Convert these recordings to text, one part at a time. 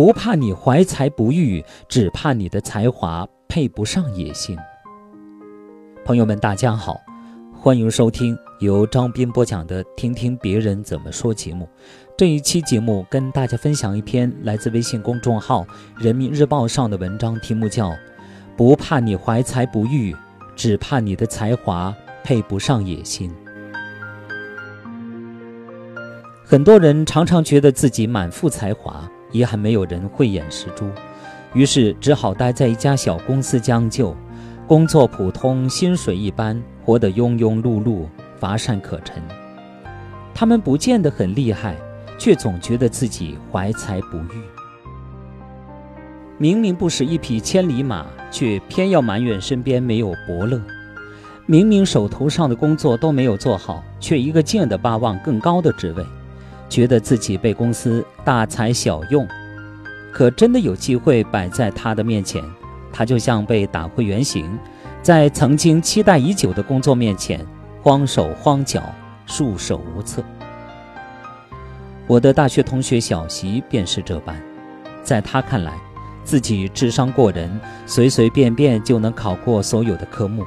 不怕你怀才不遇，只怕你的才华配不上野心。朋友们，大家好，欢迎收听由张斌播讲的《听听别人怎么说》节目。这一期节目跟大家分享一篇来自微信公众号《人民日报》上的文章，题目叫《不怕你怀才不遇，只怕你的才华配不上野心》。很多人常常觉得自己满腹才华，也还没有人慧眼识珠，于是只好待在一家小公司将就，工作普通，薪水一般，活得庸庸碌碌，乏善可陈。他们不见得很厉害，却总觉得自己怀才不遇。明明不是一匹千里马，却偏要埋怨身边没有伯乐；明明手头上的工作都没有做好，却一个劲的巴望更高的职位。觉得自己被公司大材小用，可真的有机会摆在他的面前，他就像被打回原形，在曾经期待已久的工作面前慌手慌脚、束手无策。我的大学同学小席便是这般，在他看来，自己智商过人，随随便便就能考过所有的科目，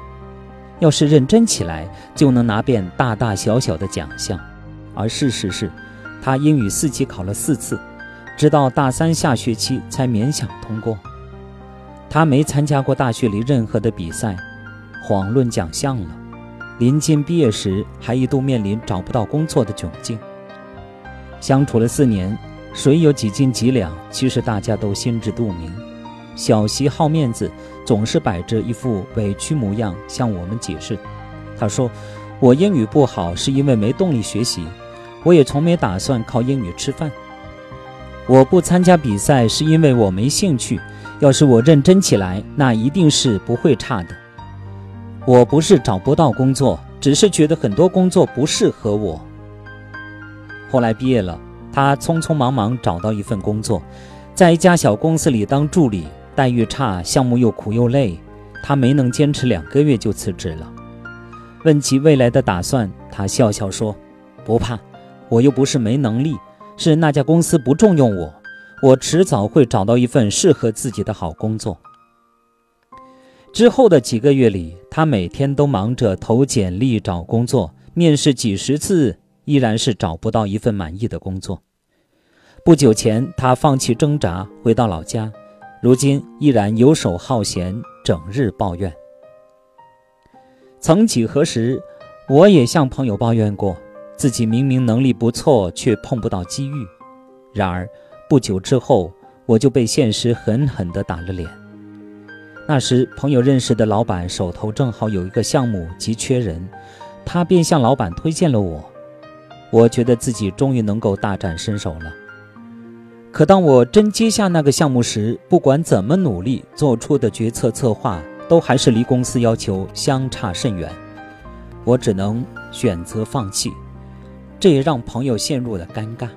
要是认真起来，就能拿遍大大小小的奖项，而事实是。他英语四级考了四次，直到大三下学期才勉强通过。他没参加过大学里任何的比赛，遑论奖项了。临近毕业时，还一度面临找不到工作的窘境。相处了四年，谁有几斤几两，其实大家都心知肚明。小席好面子，总是摆着一副委屈模样向我们解释。他说：“我英语不好，是因为没动力学习。”我也从没打算靠英语吃饭。我不参加比赛是因为我没兴趣。要是我认真起来，那一定是不会差的。我不是找不到工作，只是觉得很多工作不适合我。后来毕业了，他匆匆忙忙找到一份工作，在一家小公司里当助理，待遇差，项目又苦又累，他没能坚持两个月就辞职了。问起未来的打算，他笑笑说：“不怕。”我又不是没能力，是那家公司不重用我。我迟早会找到一份适合自己的好工作。之后的几个月里，他每天都忙着投简历找工作，面试几十次，依然是找不到一份满意的工作。不久前，他放弃挣扎，回到老家，如今依然游手好闲，整日抱怨。曾几何时，我也向朋友抱怨过。自己明明能力不错，却碰不到机遇。然而不久之后，我就被现实狠狠地打了脸。那时，朋友认识的老板手头正好有一个项目急缺人，他便向老板推荐了我。我觉得自己终于能够大展身手了。可当我真接下那个项目时，不管怎么努力，做出的决策策划都还是离公司要求相差甚远。我只能选择放弃。这也让朋友陷入了尴尬。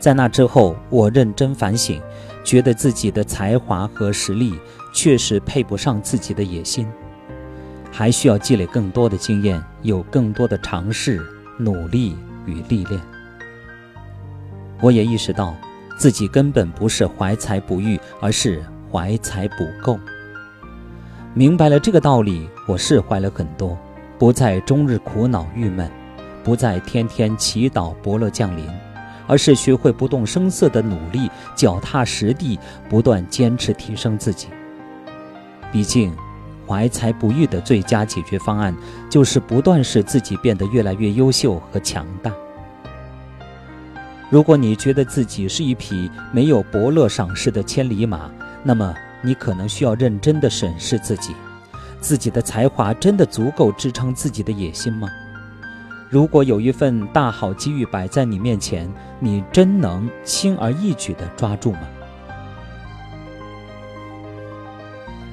在那之后，我认真反省，觉得自己的才华和实力确实配不上自己的野心，还需要积累更多的经验，有更多的尝试、努力与历练。我也意识到，自己根本不是怀才不遇，而是怀才不够。明白了这个道理，我释怀了很多，不再终日苦恼郁闷。不再天天祈祷伯乐降临，而是学会不动声色的努力，脚踏实地，不断坚持提升自己。毕竟，怀才不遇的最佳解决方案，就是不断使自己变得越来越优秀和强大。如果你觉得自己是一匹没有伯乐赏识的千里马，那么你可能需要认真的审视自己：自己的才华真的足够支撑自己的野心吗？如果有一份大好机遇摆在你面前，你真能轻而易举地抓住吗？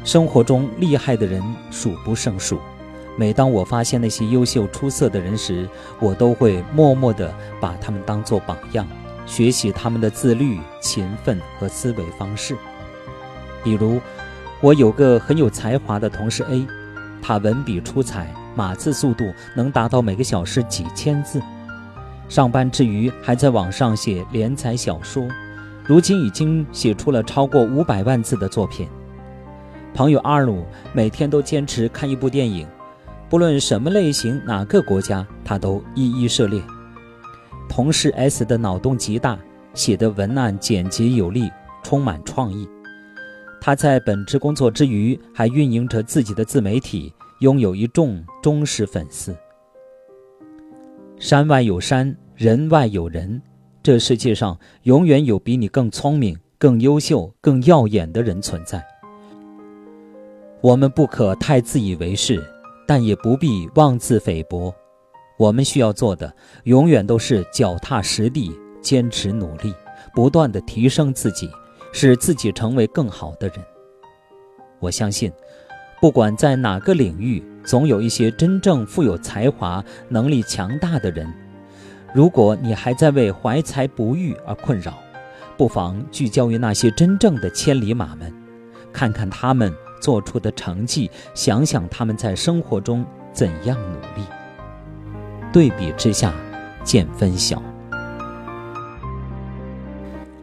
生活中厉害的人数不胜数，每当我发现那些优秀出色的人时，我都会默默地把他们当作榜样，学习他们的自律、勤奋和思维方式。比如，我有个很有才华的同事 A，他文笔出彩。码字速度能达到每个小时几千字，上班之余还在网上写连载小说，如今已经写出了超过五百万字的作品。朋友阿鲁每天都坚持看一部电影，不论什么类型、哪个国家，他都一一涉猎。同事 S 的脑洞极大，写的文案简洁有力，充满创意。他在本职工作之余，还运营着自己的自媒体，拥有一众忠实粉丝。山外有山，人外有人，这世界上永远有比你更聪明、更优秀、更耀眼的人存在。我们不可太自以为是，但也不必妄自菲薄。我们需要做的，永远都是脚踏实地、坚持努力，不断的提升自己。使自己成为更好的人。我相信，不管在哪个领域，总有一些真正富有才华、能力强大的人。如果你还在为怀才不遇而困扰，不妨聚焦于那些真正的千里马们，看看他们做出的成绩，想想他们在生活中怎样努力。对比之下，见分晓。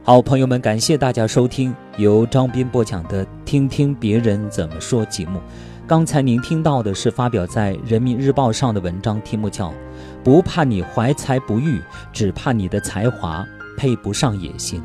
好，朋友们，感谢大家收听由张斌播讲的《听听别人怎么说》节目。刚才您听到的是发表在《人民日报》上的文章，题目叫《不怕你怀才不遇，只怕你的才华配不上野心》。